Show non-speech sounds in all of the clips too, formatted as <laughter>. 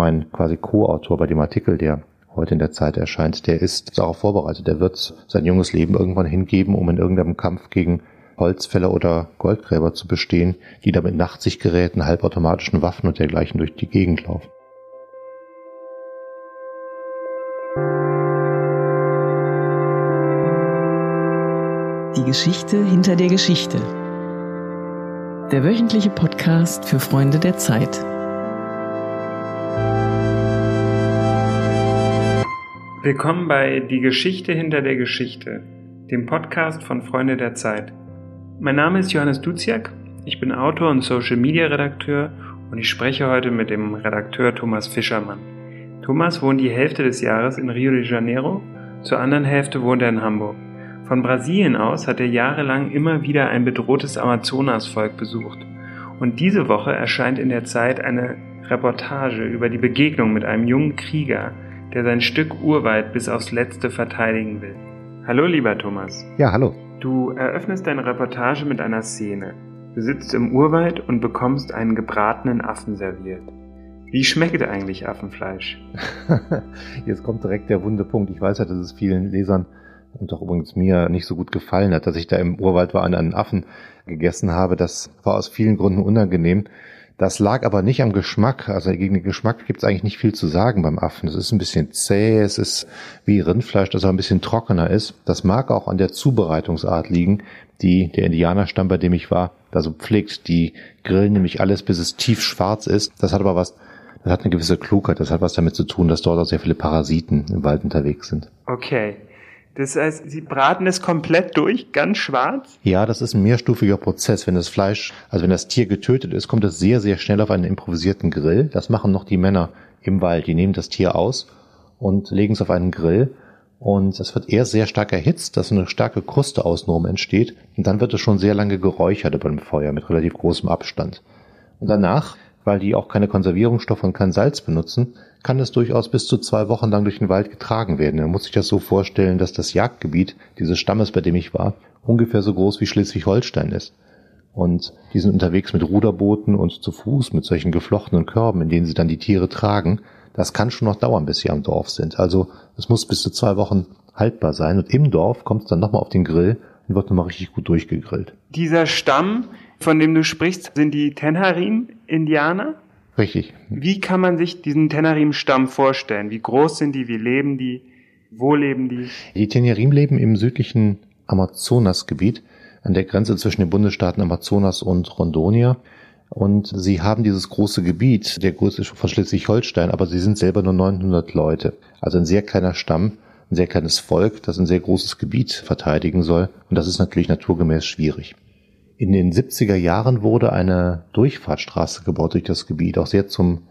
mein quasi Co-Autor bei dem Artikel, der heute in der Zeit erscheint, der ist darauf vorbereitet. Der wird sein junges Leben irgendwann hingeben, um in irgendeinem Kampf gegen Holzfäller oder Goldgräber zu bestehen, die da mit Nachtsichtgeräten, halbautomatischen Waffen und dergleichen durch die Gegend laufen. Die Geschichte hinter der Geschichte. Der wöchentliche Podcast für Freunde der Zeit. Willkommen bei Die Geschichte hinter der Geschichte, dem Podcast von Freunde der Zeit. Mein Name ist Johannes Duziak, ich bin Autor und Social Media Redakteur und ich spreche heute mit dem Redakteur Thomas Fischermann. Thomas wohnt die Hälfte des Jahres in Rio de Janeiro, zur anderen Hälfte wohnt er in Hamburg. Von Brasilien aus hat er jahrelang immer wieder ein bedrohtes Amazonasvolk besucht. Und diese Woche erscheint in der Zeit eine Reportage über die Begegnung mit einem jungen Krieger, der sein Stück Urwald bis aufs Letzte verteidigen will. Hallo, lieber Thomas. Ja, hallo. Du eröffnest deine Reportage mit einer Szene. Du sitzt im Urwald und bekommst einen gebratenen Affen serviert. Wie schmeckt eigentlich Affenfleisch? <laughs> Jetzt kommt direkt der wunde Punkt. Ich weiß ja, dass es vielen Lesern und auch übrigens mir nicht so gut gefallen hat, dass ich da im Urwald war und einen Affen gegessen habe. Das war aus vielen Gründen unangenehm. Das lag aber nicht am Geschmack. Also gegen den Geschmack gibt es eigentlich nicht viel zu sagen beim Affen. Es ist ein bisschen zäh, es ist wie Rindfleisch, das auch ein bisschen trockener ist. Das mag auch an der Zubereitungsart liegen, die der Indianerstamm, bei dem ich war, da so pflegt. Die grillen nämlich alles, bis es tief schwarz ist. Das hat aber was, das hat eine gewisse Klugheit. Das hat was damit zu tun, dass dort auch sehr viele Parasiten im Wald unterwegs sind. Okay. Das heißt, Sie braten es komplett durch, ganz schwarz? Ja, das ist ein mehrstufiger Prozess. Wenn das Fleisch, also wenn das Tier getötet ist, kommt es sehr, sehr schnell auf einen improvisierten Grill. Das machen noch die Männer im Wald. Die nehmen das Tier aus und legen es auf einen Grill. Und es wird erst sehr stark erhitzt, dass eine starke Kruste außenrum entsteht. Und dann wird es schon sehr lange geräuchert über dem Feuer mit relativ großem Abstand. Und danach, weil die auch keine Konservierungsstoffe und kein Salz benutzen, kann es durchaus bis zu zwei Wochen lang durch den Wald getragen werden. Man muss sich das so vorstellen, dass das Jagdgebiet dieses Stammes, bei dem ich war, ungefähr so groß wie Schleswig-Holstein ist. Und die sind unterwegs mit Ruderbooten und zu Fuß mit solchen geflochtenen Körben, in denen sie dann die Tiere tragen. Das kann schon noch dauern, bis sie am Dorf sind. Also es muss bis zu zwei Wochen haltbar sein. Und im Dorf kommt es dann nochmal auf den Grill und wird nochmal richtig gut durchgegrillt. Dieser Stamm, von dem du sprichst, sind die Tenharin-Indianer? Richtig. Wie kann man sich diesen Tenerim-Stamm vorstellen? Wie groß sind die? Wie leben die? Wo leben die? Die Tenerim leben im südlichen Amazonasgebiet an der Grenze zwischen den Bundesstaaten Amazonas und Rondonia. Und sie haben dieses große Gebiet, der größte von Schleswig-Holstein, aber sie sind selber nur 900 Leute. Also ein sehr kleiner Stamm, ein sehr kleines Volk, das ein sehr großes Gebiet verteidigen soll. Und das ist natürlich naturgemäß schwierig. In den 70er Jahren wurde eine Durchfahrtsstraße gebaut durch das Gebiet, auch sehr zum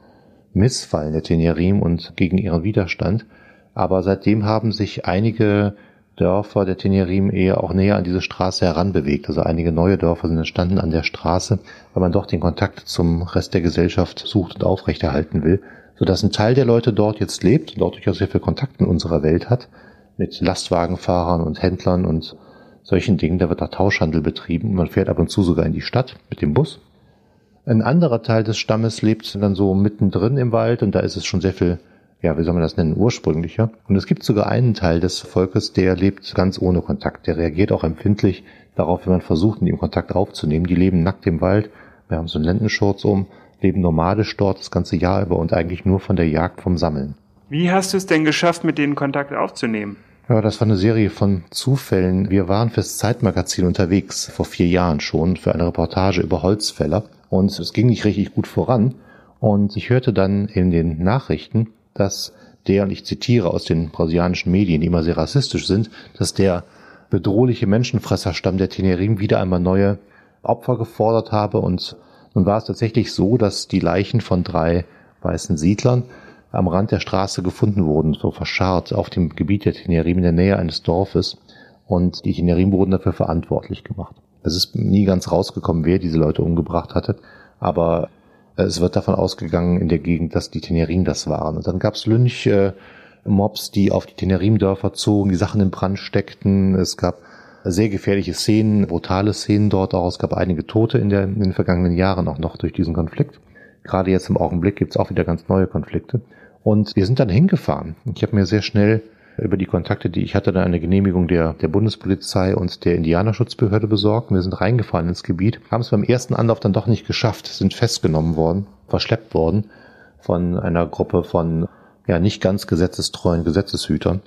Missfallen der Tenerim und gegen ihren Widerstand. Aber seitdem haben sich einige Dörfer der Tenerim eher auch näher an diese Straße heranbewegt. Also einige neue Dörfer sind entstanden an der Straße, weil man doch den Kontakt zum Rest der Gesellschaft sucht und aufrechterhalten will, sodass ein Teil der Leute dort jetzt lebt und dort durchaus sehr viel Kontakt in unserer Welt hat, mit Lastwagenfahrern und Händlern und solchen Dingen. Da wird da Tauschhandel betrieben. Man fährt ab und zu sogar in die Stadt mit dem Bus. Ein anderer Teil des Stammes lebt dann so mittendrin im Wald und da ist es schon sehr viel, ja, wie soll man das nennen, ursprünglicher. Und es gibt sogar einen Teil des Volkes, der lebt ganz ohne Kontakt. Der reagiert auch empfindlich darauf, wenn man versucht, mit ihm Kontakt aufzunehmen. Die leben nackt im Wald. Wir haben so einen Lendenschurz um, leben nomadisch dort das ganze Jahr über und eigentlich nur von der Jagd vom Sammeln. Wie hast du es denn geschafft, mit denen Kontakt aufzunehmen? Ja, das war eine Serie von Zufällen. Wir waren fürs Zeitmagazin unterwegs, vor vier Jahren schon, für eine Reportage über Holzfäller. Und es ging nicht richtig gut voran. Und ich hörte dann in den Nachrichten, dass der, und ich zitiere aus den brasilianischen Medien, die immer sehr rassistisch sind, dass der bedrohliche Menschenfresserstamm der Tenerim wieder einmal neue Opfer gefordert habe. Und nun war es tatsächlich so, dass die Leichen von drei weißen Siedlern am Rand der Straße gefunden wurden, so verscharrt auf dem Gebiet der Tenerim in der Nähe eines Dorfes. Und die Tenerim wurden dafür verantwortlich gemacht. Es ist nie ganz rausgekommen, wer diese Leute umgebracht hatte, aber es wird davon ausgegangen in der Gegend, dass die Tenerim das waren. Und dann gab es Lynch-Mobs, die auf die Tenerim-Dörfer zogen, die Sachen in Brand steckten. Es gab sehr gefährliche Szenen, brutale Szenen dort auch. Es gab einige Tote in, der, in den vergangenen Jahren auch noch durch diesen Konflikt. Gerade jetzt im Augenblick gibt es auch wieder ganz neue Konflikte. Und wir sind dann hingefahren. Ich habe mir sehr schnell über die Kontakte, die ich hatte, dann eine Genehmigung der, der Bundespolizei und der Indianerschutzbehörde besorgt. Wir sind reingefahren ins Gebiet, haben es beim ersten Anlauf dann doch nicht geschafft, sind festgenommen worden, verschleppt worden von einer Gruppe von ja nicht ganz gesetzestreuen Gesetzeshütern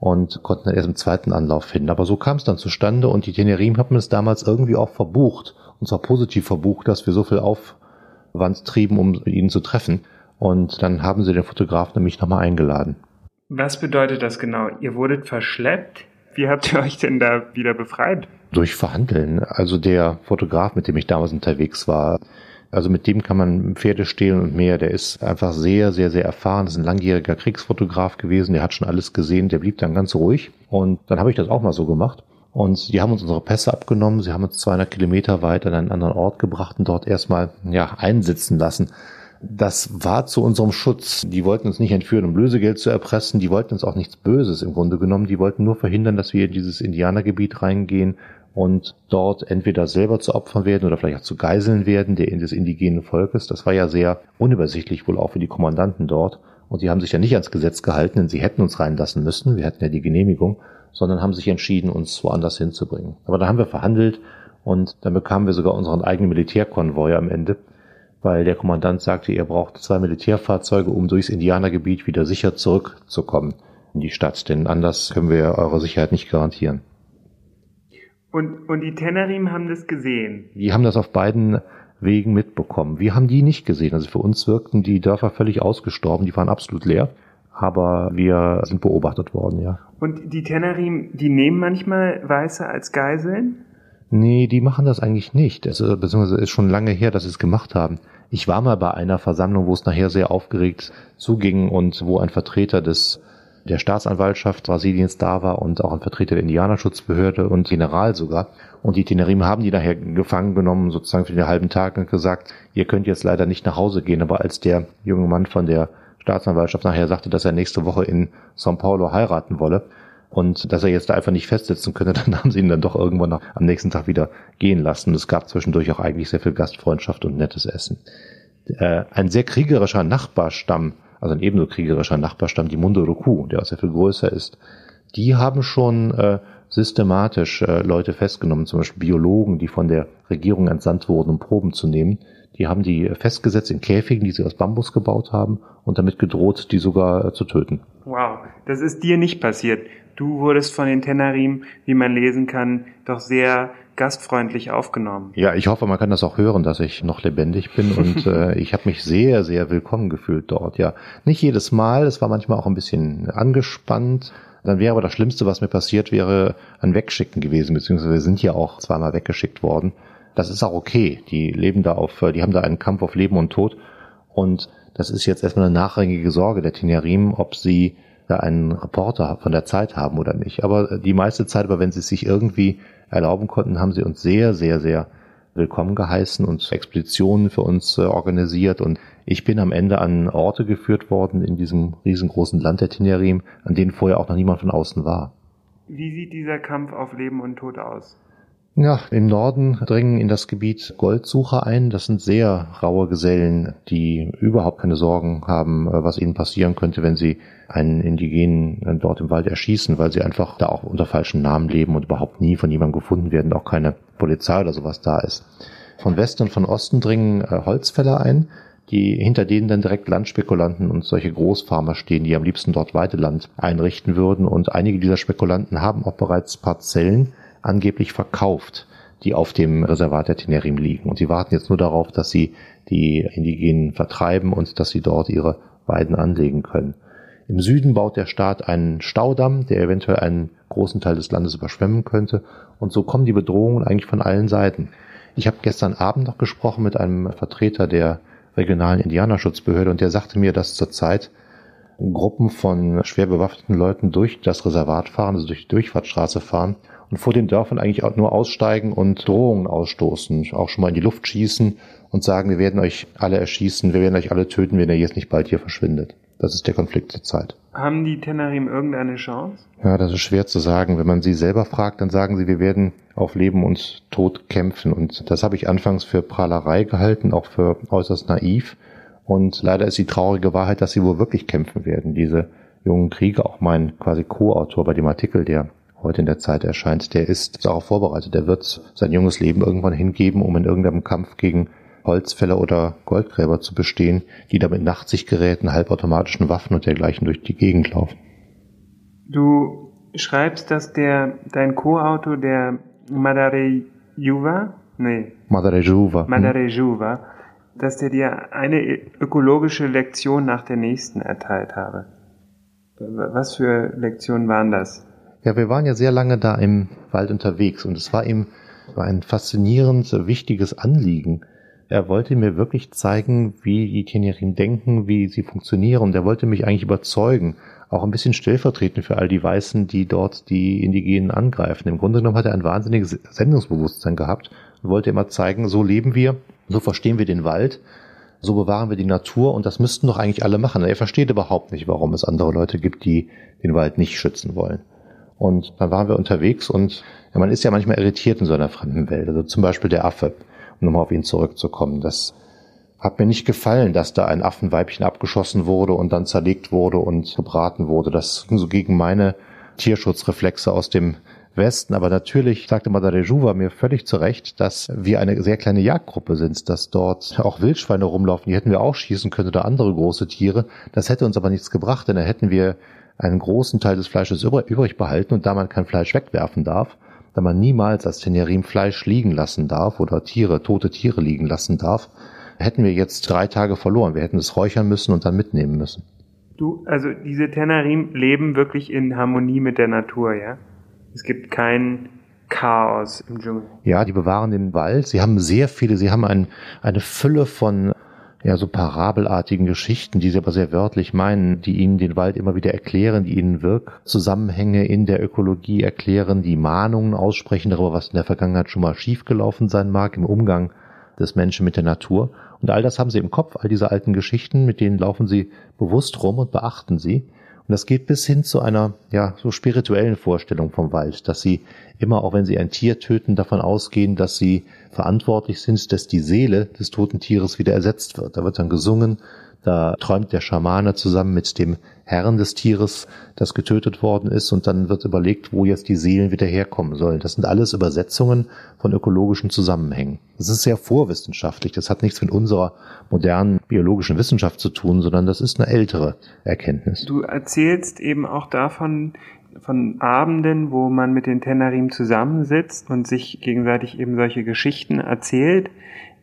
und konnten dann erst im zweiten Anlauf finden. Aber so kam es dann zustande und die Tenerim haben es damals irgendwie auch verbucht, und zwar positiv verbucht, dass wir so viel Aufwand trieben, um ihn zu treffen. Und dann haben sie den Fotografen nämlich nochmal eingeladen. Was bedeutet das genau? Ihr wurdet verschleppt? Wie habt ihr euch denn da wieder befreit? Durch Verhandeln. Also der Fotograf, mit dem ich damals unterwegs war, also mit dem kann man Pferde stehlen und mehr. Der ist einfach sehr, sehr, sehr erfahren. Das ist ein langjähriger Kriegsfotograf gewesen. Der hat schon alles gesehen. Der blieb dann ganz ruhig. Und dann habe ich das auch mal so gemacht. Und die haben uns unsere Pässe abgenommen. Sie haben uns 200 Kilometer weiter an einen anderen Ort gebracht und dort erstmal, ja, einsitzen lassen. Das war zu unserem Schutz. Die wollten uns nicht entführen, um Lösegeld zu erpressen. Die wollten uns auch nichts Böses im Grunde genommen. Die wollten nur verhindern, dass wir in dieses Indianergebiet reingehen und dort entweder selber zu Opfern werden oder vielleicht auch zu Geiseln werden der des indigenen Volkes. Das war ja sehr unübersichtlich wohl auch für die Kommandanten dort. Und die haben sich ja nicht ans Gesetz gehalten, denn sie hätten uns reinlassen müssen. Wir hatten ja die Genehmigung, sondern haben sich entschieden, uns woanders hinzubringen. Aber da haben wir verhandelt und dann bekamen wir sogar unseren eigenen Militärkonvoi am Ende weil der Kommandant sagte, ihr braucht zwei Militärfahrzeuge, um durchs Indianergebiet wieder sicher zurückzukommen in die Stadt, denn anders können wir eure Sicherheit nicht garantieren. Und, und die Tenerim haben das gesehen? Die haben das auf beiden Wegen mitbekommen. Wir haben die nicht gesehen. Also für uns wirkten die Dörfer völlig ausgestorben, die waren absolut leer. Aber wir sind beobachtet worden, ja. Und die Tenerim, die nehmen manchmal Weiße als Geiseln? Nee, die machen das eigentlich nicht. Es, also, beziehungsweise ist schon lange her, dass sie es gemacht haben. Ich war mal bei einer Versammlung, wo es nachher sehr aufgeregt zuging und wo ein Vertreter des der Staatsanwaltschaft Brasiliens da war und auch ein Vertreter der Indianerschutzbehörde und General sogar. Und die Tenerim haben die nachher gefangen genommen, sozusagen für den halben Tag und gesagt, ihr könnt jetzt leider nicht nach Hause gehen. Aber als der junge Mann von der Staatsanwaltschaft nachher sagte, dass er nächste Woche in São Paulo heiraten wolle, und dass er jetzt da einfach nicht festsetzen könne, <laughs> dann haben sie ihn dann doch irgendwann noch am nächsten Tag wieder gehen lassen. Es gab zwischendurch auch eigentlich sehr viel Gastfreundschaft und nettes Essen. Äh, ein sehr kriegerischer Nachbarstamm, also ein ebenso kriegerischer Nachbarstamm, die Munduruku, der auch sehr viel größer ist, die haben schon äh, systematisch äh, Leute festgenommen, zum Beispiel Biologen, die von der Regierung entsandt wurden, um Proben zu nehmen. Die haben die festgesetzt in Käfigen, die sie aus Bambus gebaut haben und damit gedroht, die sogar äh, zu töten. Wow, das ist dir nicht passiert. Du wurdest von den Tenarim, wie man lesen kann, doch sehr gastfreundlich aufgenommen. Ja, ich hoffe, man kann das auch hören, dass ich noch lebendig bin und <laughs> äh, ich habe mich sehr, sehr willkommen gefühlt dort. Ja, nicht jedes Mal, es war manchmal auch ein bisschen angespannt. Dann wäre aber das Schlimmste, was mir passiert wäre, ein Wegschicken gewesen, beziehungsweise wir sind ja auch zweimal weggeschickt worden. Das ist auch okay. Die leben da auf, die haben da einen Kampf auf Leben und Tod und das ist jetzt erstmal eine nachrangige Sorge der Tenerim, ob sie da einen Reporter von der Zeit haben oder nicht. Aber die meiste Zeit, aber wenn sie es sich irgendwie erlauben konnten, haben sie uns sehr, sehr, sehr willkommen geheißen und Expeditionen für uns äh, organisiert und ich bin am Ende an Orte geführt worden in diesem riesengroßen Land der Tenerim, an denen vorher auch noch niemand von außen war. Wie sieht dieser Kampf auf Leben und Tod aus? Ja, im Norden dringen in das Gebiet Goldsucher ein. Das sind sehr raue Gesellen, die überhaupt keine Sorgen haben, äh, was ihnen passieren könnte, wenn sie einen Indigenen äh, dort im Wald erschießen, weil sie einfach da auch unter falschen Namen leben und überhaupt nie von jemandem gefunden werden, auch keine Polizei oder sowas da ist. Von Westen und von Osten dringen äh, Holzfäller ein, die hinter denen dann direkt Landspekulanten und solche Großfarmer stehen, die am liebsten dort Weideland einrichten würden. Und einige dieser Spekulanten haben auch bereits Parzellen, angeblich verkauft, die auf dem Reservat der Tenerim liegen. Und sie warten jetzt nur darauf, dass sie die Indigenen vertreiben und dass sie dort ihre Weiden anlegen können. Im Süden baut der Staat einen Staudamm, der eventuell einen großen Teil des Landes überschwemmen könnte. Und so kommen die Bedrohungen eigentlich von allen Seiten. Ich habe gestern Abend noch gesprochen mit einem Vertreter der regionalen Indianerschutzbehörde und der sagte mir, dass zurzeit Gruppen von schwer bewaffneten Leuten durch das Reservat fahren, also durch die Durchfahrtsstraße fahren und vor den Dörfern eigentlich auch nur aussteigen und Drohungen ausstoßen, auch schon mal in die Luft schießen und sagen, wir werden euch alle erschießen, wir werden euch alle töten, wenn ihr jetzt nicht bald hier verschwindet. Das ist der Konflikt zur Zeit. Haben die Tenerim irgendeine Chance? Ja, das ist schwer zu sagen. Wenn man sie selber fragt, dann sagen sie, wir werden auf Leben und Tod kämpfen. Und das habe ich anfangs für Prahlerei gehalten, auch für äußerst naiv. Und leider ist die traurige Wahrheit, dass sie wohl wirklich kämpfen werden. Diese jungen Krieger, auch mein quasi Co-Autor bei dem Artikel, der heute in der Zeit erscheint, der ist darauf vorbereitet. Der wird sein junges Leben irgendwann hingeben, um in irgendeinem Kampf gegen Holzfäller oder Goldgräber zu bestehen, die da mit Nachtsichtgeräten, halbautomatischen Waffen und dergleichen durch die Gegend laufen. Du schreibst, dass der dein Co-Autor, der Madare Juva, nee, Madare Juva, Madare Juva, dass der dir eine ökologische Lektion nach der nächsten erteilt habe. Was für Lektionen waren das? Ja, wir waren ja sehr lange da im Wald unterwegs und es war ihm ein faszinierend wichtiges Anliegen. Er wollte mir wirklich zeigen, wie die Tenerim denken, wie sie funktionieren und er wollte mich eigentlich überzeugen, auch ein bisschen stellvertretend für all die Weißen, die dort die Indigenen angreifen. Im Grunde genommen hat er ein wahnsinniges Sendungsbewusstsein gehabt und wollte immer zeigen, so leben wir, so verstehen wir den Wald, so bewahren wir die Natur und das müssten doch eigentlich alle machen. Er versteht überhaupt nicht, warum es andere Leute gibt, die den Wald nicht schützen wollen. Und dann waren wir unterwegs und ja, man ist ja manchmal irritiert in so einer fremden Welt. Also zum Beispiel der Affe, um nochmal auf ihn zurückzukommen. Das hat mir nicht gefallen, dass da ein Affenweibchen abgeschossen wurde und dann zerlegt wurde und gebraten wurde. Das ging so gegen meine Tierschutzreflexe aus dem Westen. Aber natürlich sagte Madame Juva mir völlig zu Recht, dass wir eine sehr kleine Jagdgruppe sind, dass dort auch Wildschweine rumlaufen, die hätten wir auch schießen können oder andere große Tiere. Das hätte uns aber nichts gebracht, denn da hätten wir einen großen Teil des Fleisches übrig behalten und da man kein Fleisch wegwerfen darf, da man niemals als Tenerim Fleisch liegen lassen darf oder Tiere, tote Tiere liegen lassen darf, hätten wir jetzt drei Tage verloren. Wir hätten es räuchern müssen und dann mitnehmen müssen. Du, also diese Tenerim leben wirklich in Harmonie mit der Natur, ja? Es gibt kein Chaos im Dschungel. Ja, die bewahren den Wald. Sie haben sehr viele, sie haben ein, eine Fülle von ja, so parabelartigen Geschichten, die sie aber sehr wörtlich meinen, die ihnen den Wald immer wieder erklären, die ihnen Wirkzusammenhänge in der Ökologie erklären, die Mahnungen aussprechen darüber, was in der Vergangenheit schon mal schiefgelaufen sein mag im Umgang des Menschen mit der Natur. Und all das haben sie im Kopf, all diese alten Geschichten, mit denen laufen sie bewusst rum und beachten sie. Und das geht bis hin zu einer, ja, so spirituellen Vorstellung vom Wald, dass sie immer, auch wenn sie ein Tier töten, davon ausgehen, dass sie verantwortlich sind, dass die Seele des toten Tieres wieder ersetzt wird. Da wird dann gesungen, da träumt der Schamane zusammen mit dem Herrn des Tieres, das getötet worden ist, und dann wird überlegt, wo jetzt die Seelen wieder herkommen sollen. Das sind alles Übersetzungen von ökologischen Zusammenhängen. Das ist sehr vorwissenschaftlich. Das hat nichts mit unserer modernen biologischen Wissenschaft zu tun, sondern das ist eine ältere Erkenntnis. Du erzählst eben auch davon, von Abenden, wo man mit den Tenarim zusammensitzt und sich gegenseitig eben solche Geschichten erzählt.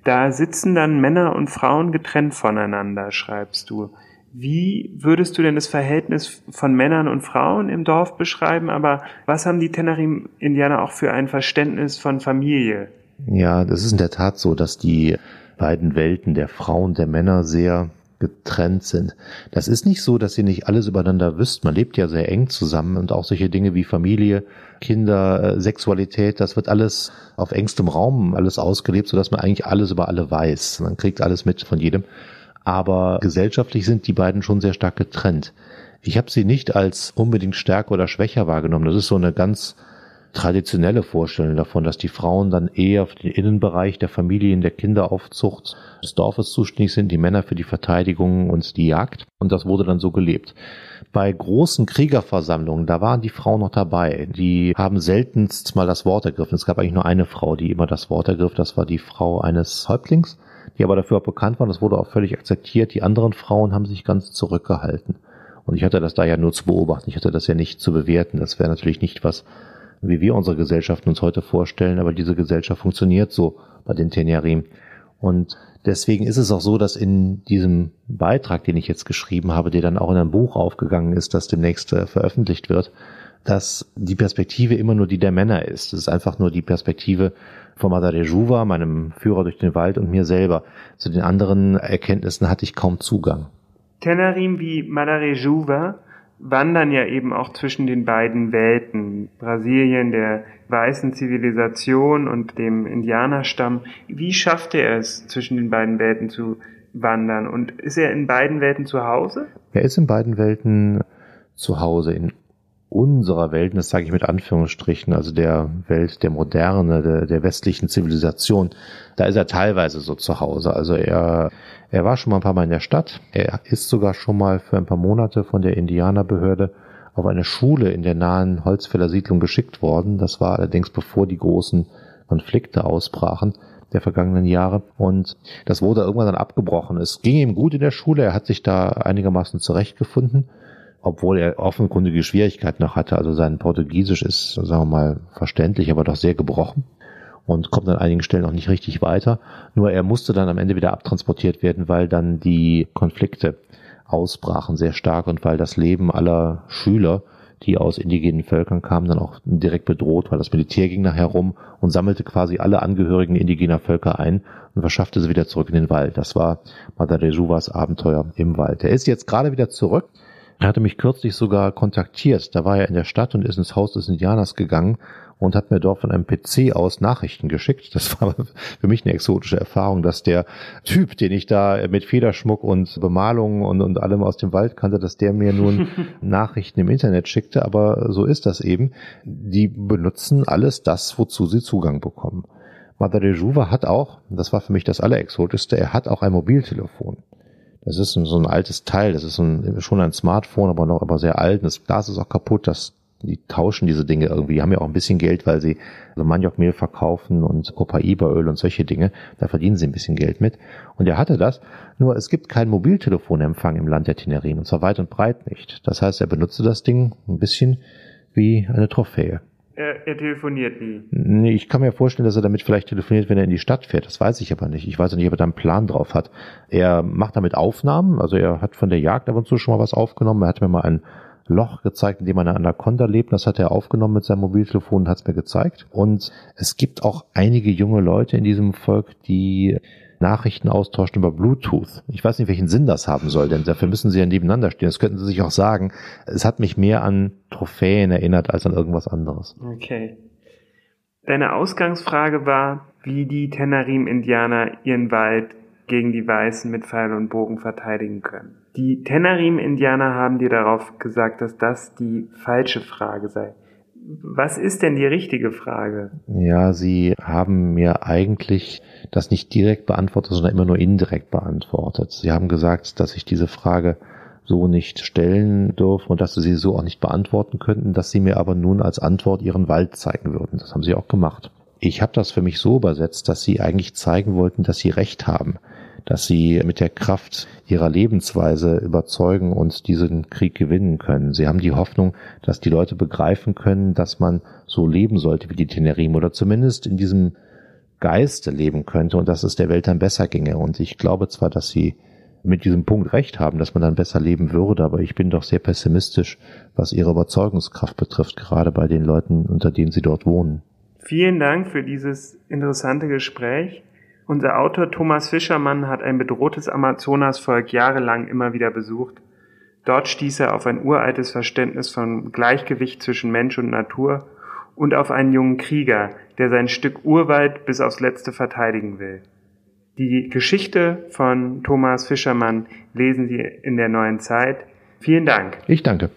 Da sitzen dann Männer und Frauen getrennt voneinander, schreibst du. Wie würdest du denn das Verhältnis von Männern und Frauen im Dorf beschreiben? Aber was haben die Tenerim-Indianer auch für ein Verständnis von Familie? Ja, das ist in der Tat so, dass die beiden Welten der Frauen und der Männer sehr getrennt sind. Das ist nicht so, dass sie nicht alles übereinander wüssten. Man lebt ja sehr eng zusammen und auch solche Dinge wie Familie, Kinder, äh, Sexualität, das wird alles auf engstem Raum alles ausgelebt, sodass man eigentlich alles über alle weiß. Man kriegt alles mit von jedem. Aber gesellschaftlich sind die beiden schon sehr stark getrennt. Ich habe sie nicht als unbedingt stärker oder schwächer wahrgenommen. Das ist so eine ganz traditionelle Vorstellung davon, dass die Frauen dann eher für den Innenbereich der Familien, der Kinderaufzucht des Dorfes zuständig sind, die Männer für die Verteidigung und die Jagd. Und das wurde dann so gelebt. Bei großen Kriegerversammlungen, da waren die Frauen noch dabei. Die haben seltenst mal das Wort ergriffen. Es gab eigentlich nur eine Frau, die immer das Wort ergriff. Das war die Frau eines Häuptlings, die aber dafür auch bekannt war. Das wurde auch völlig akzeptiert. Die anderen Frauen haben sich ganz zurückgehalten. Und ich hatte das da ja nur zu beobachten. Ich hatte das ja nicht zu bewerten. Das wäre natürlich nicht was, wie wir unsere Gesellschaften uns heute vorstellen, aber diese Gesellschaft funktioniert so bei den Tenerim. Und deswegen ist es auch so, dass in diesem Beitrag, den ich jetzt geschrieben habe, der dann auch in einem Buch aufgegangen ist, das demnächst äh, veröffentlicht wird, dass die Perspektive immer nur die der Männer ist. Es ist einfach nur die Perspektive von Madare Juva, meinem Führer durch den Wald und mir selber. Zu den anderen Erkenntnissen hatte ich kaum Zugang. Tenerim wie Madare Juva wandern ja eben auch zwischen den beiden Welten, Brasilien der weißen Zivilisation und dem Indianerstamm. Wie schafft er es, zwischen den beiden Welten zu wandern? Und ist er in beiden Welten zu Hause? Er ist in beiden Welten zu Hause. In unserer Welt, und das sage ich mit Anführungsstrichen, also der Welt der Moderne, der, der westlichen Zivilisation, da ist er teilweise so zu Hause. Also er, er war schon mal ein paar Mal in der Stadt. Er ist sogar schon mal für ein paar Monate von der Indianerbehörde auf eine Schule in der nahen Holzfäller Siedlung geschickt worden. Das war allerdings bevor die großen Konflikte ausbrachen der vergangenen Jahre. Und das wurde irgendwann dann abgebrochen. Es ging ihm gut in der Schule, er hat sich da einigermaßen zurechtgefunden obwohl er offenkundige Schwierigkeiten noch hatte. Also sein Portugiesisch ist, sagen wir mal, verständlich, aber doch sehr gebrochen und kommt an einigen Stellen auch nicht richtig weiter. Nur er musste dann am Ende wieder abtransportiert werden, weil dann die Konflikte ausbrachen sehr stark und weil das Leben aller Schüler, die aus indigenen Völkern kamen, dann auch direkt bedroht, weil das Militär ging nachher rum und sammelte quasi alle Angehörigen indigener Völker ein und verschaffte sie wieder zurück in den Wald. Das war Madare Juvas Abenteuer im Wald. Er ist jetzt gerade wieder zurück er hatte mich kürzlich sogar kontaktiert. Da war er in der Stadt und ist ins Haus des Indianers gegangen und hat mir dort von einem PC aus Nachrichten geschickt. Das <laughs> war für mich eine exotische Erfahrung, dass der Typ, den ich da mit Federschmuck und Bemalung und, und allem aus dem Wald kannte, dass der mir nun <laughs> Nachrichten im Internet schickte. Aber so ist das eben. Die benutzen alles das, wozu sie Zugang bekommen. Madare Juva hat auch, das war für mich das Allerexotischste, er hat auch ein Mobiltelefon. Das ist so ein altes Teil, das ist ein, schon ein Smartphone, aber noch aber sehr alt. Das Glas ist auch kaputt, das, die tauschen diese Dinge irgendwie. Die haben ja auch ein bisschen Geld, weil sie also Maniokmehl verkaufen und Copaiba-Öl und solche Dinge. Da verdienen sie ein bisschen Geld mit. Und er hatte das, nur es gibt keinen Mobiltelefonempfang im Land der Tenerien, und zwar weit und breit nicht. Das heißt, er benutzte das Ding ein bisschen wie eine Trophäe. Er, er, telefoniert nie. Nee, ich kann mir vorstellen, dass er damit vielleicht telefoniert, wenn er in die Stadt fährt. Das weiß ich aber nicht. Ich weiß nicht, ob er da einen Plan drauf hat. Er macht damit Aufnahmen. Also er hat von der Jagd ab und zu schon mal was aufgenommen. Er hat mir mal ein Loch gezeigt, in dem eine Anaconda lebt. Das hat er aufgenommen mit seinem Mobiltelefon und hat es mir gezeigt. Und es gibt auch einige junge Leute in diesem Volk, die Nachrichten austauschen über Bluetooth. Ich weiß nicht, welchen Sinn das haben soll, denn dafür müssen sie ja nebeneinander stehen. Das könnten sie sich auch sagen. Es hat mich mehr an Trophäen erinnert als an irgendwas anderes. Okay. Deine Ausgangsfrage war, wie die Tenarim-Indianer ihren Wald gegen die Weißen mit Pfeil und Bogen verteidigen können. Die Tenarim-Indianer haben dir darauf gesagt, dass das die falsche Frage sei. Was ist denn die richtige Frage? Ja, Sie haben mir eigentlich das nicht direkt beantwortet, sondern immer nur indirekt beantwortet. Sie haben gesagt, dass ich diese Frage so nicht stellen dürfen und dass Sie sie so auch nicht beantworten könnten, dass Sie mir aber nun als Antwort Ihren Wald zeigen würden. Das haben Sie auch gemacht. Ich habe das für mich so übersetzt, dass Sie eigentlich zeigen wollten, dass Sie recht haben dass sie mit der Kraft ihrer Lebensweise überzeugen und diesen Krieg gewinnen können. Sie haben die Hoffnung, dass die Leute begreifen können, dass man so leben sollte wie die Tenerim oder zumindest in diesem Geiste leben könnte und dass es der Welt dann besser ginge. Und ich glaube zwar, dass sie mit diesem Punkt recht haben, dass man dann besser leben würde, aber ich bin doch sehr pessimistisch, was ihre Überzeugungskraft betrifft, gerade bei den Leuten, unter denen sie dort wohnen. Vielen Dank für dieses interessante Gespräch. Unser Autor Thomas Fischermann hat ein bedrohtes Amazonasvolk jahrelang immer wieder besucht. Dort stieß er auf ein uraltes Verständnis von Gleichgewicht zwischen Mensch und Natur und auf einen jungen Krieger, der sein Stück Urwald bis aufs Letzte verteidigen will. Die Geschichte von Thomas Fischermann lesen Sie in der neuen Zeit. Vielen Dank. Ich danke.